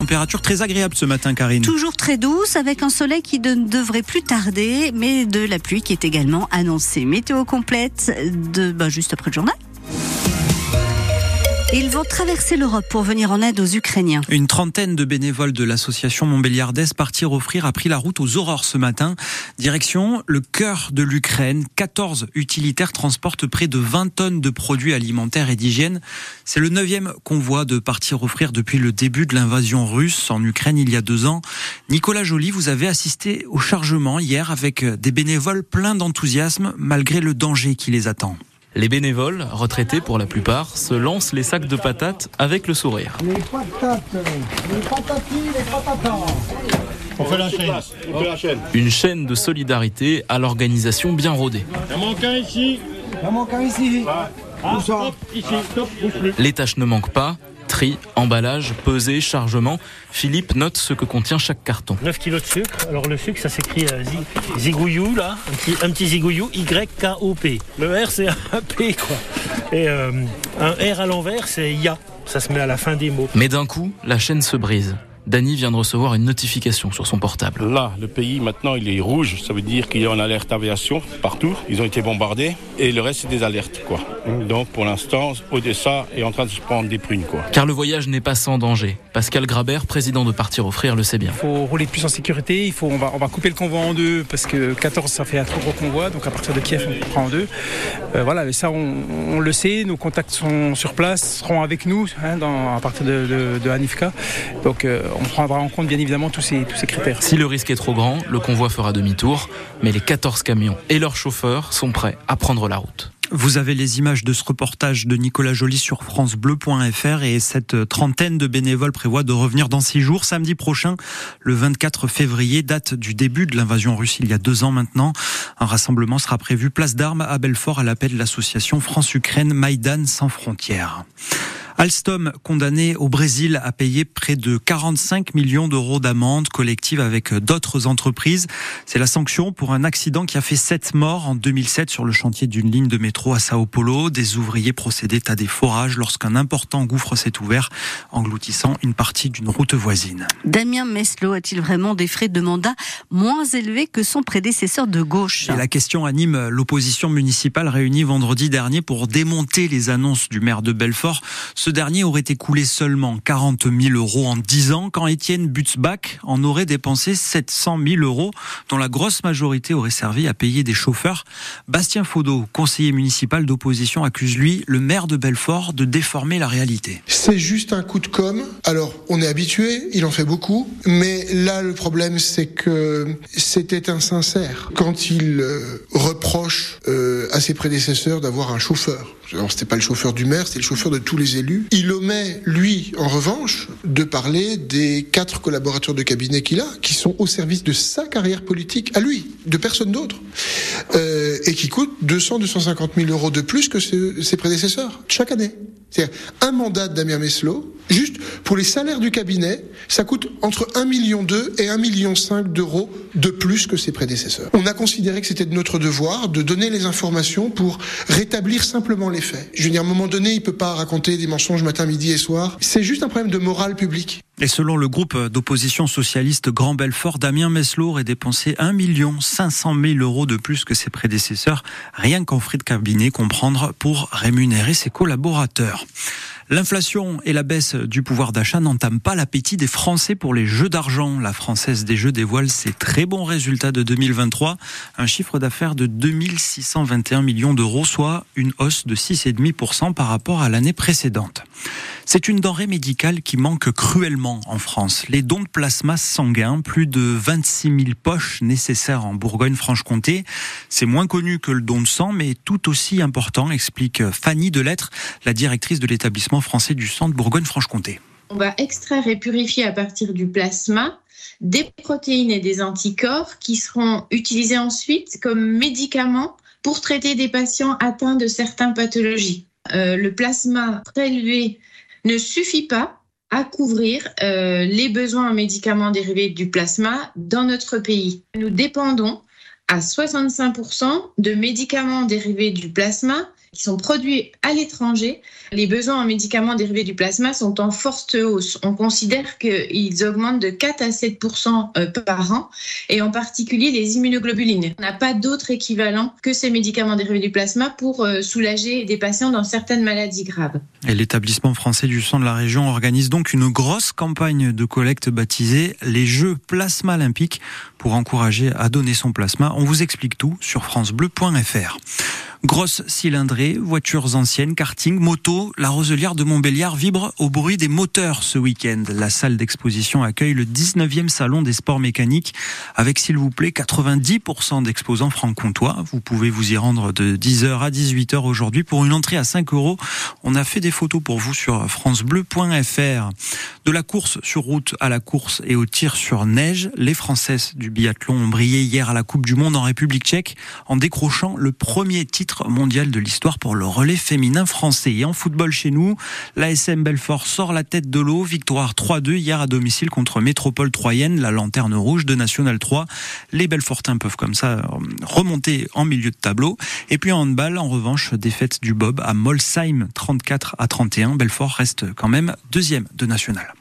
Température très agréable ce matin, Karine. Toujours très douce, avec un soleil qui ne devrait plus tarder, mais de la pluie qui est également annoncée. Météo complète de, bah, juste après le journal. Ils vont traverser l'Europe pour venir en aide aux Ukrainiens. Une trentaine de bénévoles de l'association Montbéliardaise Partir Offrir a pris la route aux aurores ce matin. Direction le cœur de l'Ukraine. 14 utilitaires transportent près de 20 tonnes de produits alimentaires et d'hygiène. C'est le neuvième convoi de Partir Offrir depuis le début de l'invasion russe en Ukraine il y a deux ans. Nicolas Joly, vous avez assisté au chargement hier avec des bénévoles pleins d'enthousiasme malgré le danger qui les attend. Les bénévoles, retraités pour la plupart, se lancent les sacs de patates avec le sourire. Les patates, les patatis, les patatas. On fait la chaîne. On fait la chaîne. Une chaîne de solidarité à l'organisation bien rodée. Il en manque un ici. Il en manque un ici. Ah, Où ça hop, ici, top, bouge plus. Les tâches ne manquent pas. Tri, emballage, pesée, chargement. Philippe note ce que contient chaque carton. 9 kilos de sucre. Alors le sucre, ça s'écrit euh, zi- zigouillou, là. Un petit, un petit zigouillou, Y-K-O-P. Le R, c'est un P, quoi. Et euh, un R à l'envers, c'est Ya. Ça se met à la fin des mots. Mais d'un coup, la chaîne se brise. Dany vient de recevoir une notification sur son portable. Là, le pays maintenant, il est rouge. Ça veut dire qu'il y a une alerte aviation partout. Ils ont été bombardés. Et le reste, c'est des alertes, quoi. Donc, pour l'instant, Odessa est en train de se prendre des prunes, quoi. Car le voyage n'est pas sans danger. Pascal Grabert, président de Partir Offrir, le sait bien. Il faut rouler plus en sécurité, il faut, on, va, on va couper le convoi en deux parce que 14 ça fait un trop gros convoi, donc à partir de Kiev on prend en deux. Euh, voilà, mais ça on, on le sait, nos contacts sont sur place, seront avec nous hein, dans, à partir de, de, de Hanifka. Donc euh, on prendra en compte bien évidemment tous ces, tous ces critères. Si le risque est trop grand, le convoi fera demi-tour, mais les 14 camions et leurs chauffeurs sont prêts à prendre la route. Vous avez les images de ce reportage de Nicolas Joly sur francebleu.fr et cette trentaine de bénévoles prévoit de revenir dans six jours, samedi prochain, le 24 février, date du début de l'invasion russe il y a deux ans maintenant. Un rassemblement sera prévu place d'armes à Belfort à l'appel de l'association France-Ukraine Maïdan sans frontières. Alstom, condamné au Brésil à payer près de 45 millions d'euros d'amende collective avec d'autres entreprises. C'est la sanction pour un accident qui a fait sept morts en 2007 sur le chantier d'une ligne de métro à Sao Paulo. Des ouvriers procédaient à des forages lorsqu'un important gouffre s'est ouvert, engloutissant une partie d'une route voisine. Damien Meslot a-t-il vraiment des frais de mandat moins élevés que son prédécesseur de gauche? Et la question anime l'opposition municipale réunie vendredi dernier pour démonter les annonces du maire de Belfort. Ce dernier aurait écoulé seulement 40 000 euros en 10 ans, quand Étienne Butzbach en aurait dépensé 700 000 euros, dont la grosse majorité aurait servi à payer des chauffeurs. Bastien Faudot, conseiller municipal d'opposition, accuse lui, le maire de Belfort, de déformer la réalité. C'est juste un coup de com. Alors, on est habitué, il en fait beaucoup, mais là, le problème, c'est que c'était insincère quand il euh, reproche euh, à ses prédécesseurs d'avoir un chauffeur. Alors, c'était pas le chauffeur du maire, c'était le chauffeur de tous les élus. Il omet, lui, en revanche, de parler des quatre collaborateurs de cabinet qu'il a, qui sont au service de sa carrière politique, à lui, de personne d'autre, euh, et qui coûtent 200, 250 000 euros de plus que ses, ses prédécesseurs, chaque année. C'est-à-dire un mandat de Damien Meslot, juste pour les salaires du cabinet, ça coûte entre 1,2 million et 1,5 million d'euros de plus que ses prédécesseurs. On a considéré que c'était de notre devoir de donner les informations pour rétablir simplement les faits. Je veux dire, à un moment donné, il peut pas raconter des mensonges matin, midi et soir. C'est juste un problème de morale publique. Et selon le groupe d'opposition socialiste Grand Belfort, Damien Meslot aurait dépensé 1 500 000 euros de plus que ses prédécesseurs, rien qu'en frais de cabinet, comprendre, pour rémunérer ses collaborateurs. L'inflation et la baisse du pouvoir d'achat n'entament pas l'appétit des Français pour les jeux d'argent. La Française des Jeux dévoile ses très bons résultats de 2023. Un chiffre d'affaires de 2621 millions d'euros, soit une hausse de 6,5% par rapport à l'année précédente. C'est une denrée médicale qui manque cruellement en France. Les dons de plasma sanguin, plus de 26 000 poches nécessaires en Bourgogne-Franche-Comté. C'est moins connu que le don de sang, mais tout aussi important, explique Fanny Delettre, la directrice de l'établissement français du de Bourgogne-Franche-Comté. On va extraire et purifier à partir du plasma des protéines et des anticorps qui seront utilisés ensuite comme médicaments pour traiter des patients atteints de certaines pathologies. Euh, le plasma prélevé ne suffit pas à couvrir euh, les besoins en médicaments dérivés du plasma dans notre pays. Nous dépendons à 65% de médicaments dérivés du plasma qui sont produits à l'étranger, les besoins en médicaments dérivés du plasma sont en forte hausse. On considère qu'ils augmentent de 4 à 7 euh, par an, et en particulier les immunoglobulines. On n'a pas d'autre équivalent que ces médicaments dérivés du plasma pour euh, soulager des patients dans certaines maladies graves. Et l'établissement français du sang de la région organise donc une grosse campagne de collecte baptisée les Jeux Plasma Olympiques pour encourager à donner son plasma. On vous explique tout sur francebleu.fr. Grosse cylindrée, voitures anciennes, karting, moto, la Roselière de Montbéliard vibre au bruit des moteurs ce week-end. La salle d'exposition accueille le 19e salon des sports mécaniques avec, s'il vous plaît, 90% d'exposants franc-comtois. Vous pouvez vous y rendre de 10h à 18h aujourd'hui pour une entrée à 5 euros. On a fait des photos pour vous sur francebleu.fr. De la course sur route à la course et au tir sur neige, les Françaises du biathlon ont brillé hier à la Coupe du Monde en République tchèque en décrochant le premier titre mondial de l'histoire pour le relais féminin français. Et en football chez nous, l'ASM Belfort sort la tête de l'eau. Victoire 3-2 hier à domicile contre Métropole Troyenne, la lanterne rouge de National 3. Les Belfortins peuvent comme ça euh, remonter en milieu de tableau. Et puis en handball, en revanche, défaite du Bob à Molsheim 34 à 31. Belfort reste quand même deuxième de National.